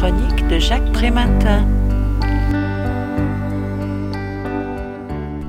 chronique de Jacques Prématin.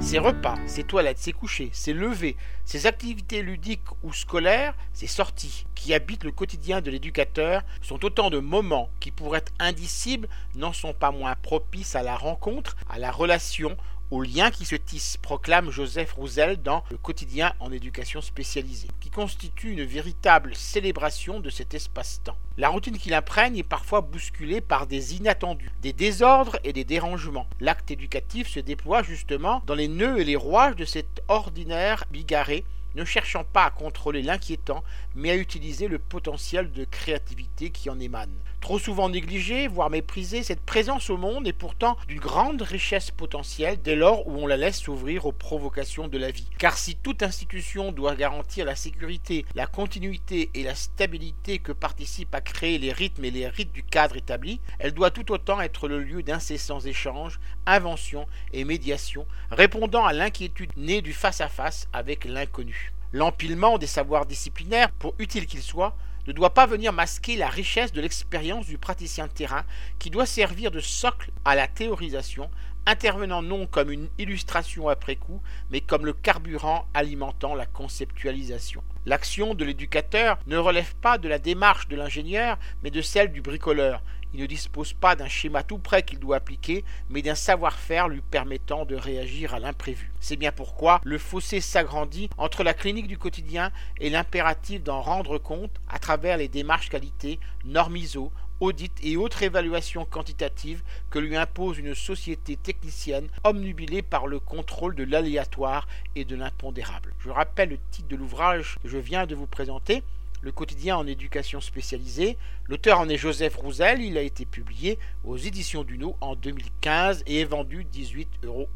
Ses repas, ses toilettes, ses couchers, ses levées, ses activités ludiques ou scolaires, ses sorties, qui habitent le quotidien de l'éducateur, sont autant de moments qui, pour être indicibles, n'en sont pas moins propices à la rencontre, à la relation, au lien qui se tisse, proclame Joseph Roussel dans Le quotidien en éducation spécialisée, qui constitue une véritable célébration de cet espace-temps. La routine qui l'imprègne est parfois bousculée par des inattendus, des désordres et des dérangements. L'acte éducatif se déploie justement dans les nœuds et les rouages de cet ordinaire bigarré ne cherchant pas à contrôler l'inquiétant, mais à utiliser le potentiel de créativité qui en émane. Trop souvent négligée, voire méprisée, cette présence au monde est pourtant d'une grande richesse potentielle dès lors où on la laisse s'ouvrir aux provocations de la vie. Car si toute institution doit garantir la sécurité, la continuité et la stabilité que participent à créer les rythmes et les rites du cadre établi, elle doit tout autant être le lieu d'incessants échanges, inventions et médiations, répondant à l'inquiétude née du face-à-face avec l'inconnu. L'empilement des savoirs disciplinaires, pour utile qu'ils soient, ne doit pas venir masquer la richesse de l'expérience du praticien de terrain qui doit servir de socle à la théorisation, intervenant non comme une illustration après coup, mais comme le carburant alimentant la conceptualisation. L'action de l'éducateur ne relève pas de la démarche de l'ingénieur, mais de celle du bricoleur, il ne dispose pas d'un schéma tout prêt qu'il doit appliquer, mais d'un savoir-faire lui permettant de réagir à l'imprévu. C'est bien pourquoi le fossé s'agrandit entre la clinique du quotidien et l'impératif d'en rendre compte à travers les démarches qualité, normes ISO, audits et autres évaluations quantitatives que lui impose une société technicienne omnubilée par le contrôle de l'aléatoire et de l'impondérable. Je rappelle le titre de l'ouvrage que je viens de vous présenter le quotidien en éducation spécialisée. L'auteur en est Joseph Roussel, il a été publié aux éditions Duno en 2015 et est vendu 18,50 euros.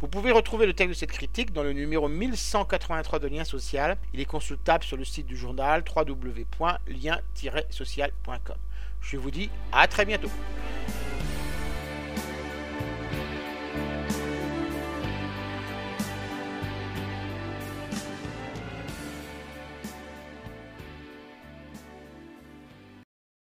Vous pouvez retrouver le texte de cette critique dans le numéro 1183 de Lien Social. Il est consultable sur le site du journal www.lien-social.com. Je vous dis à très bientôt.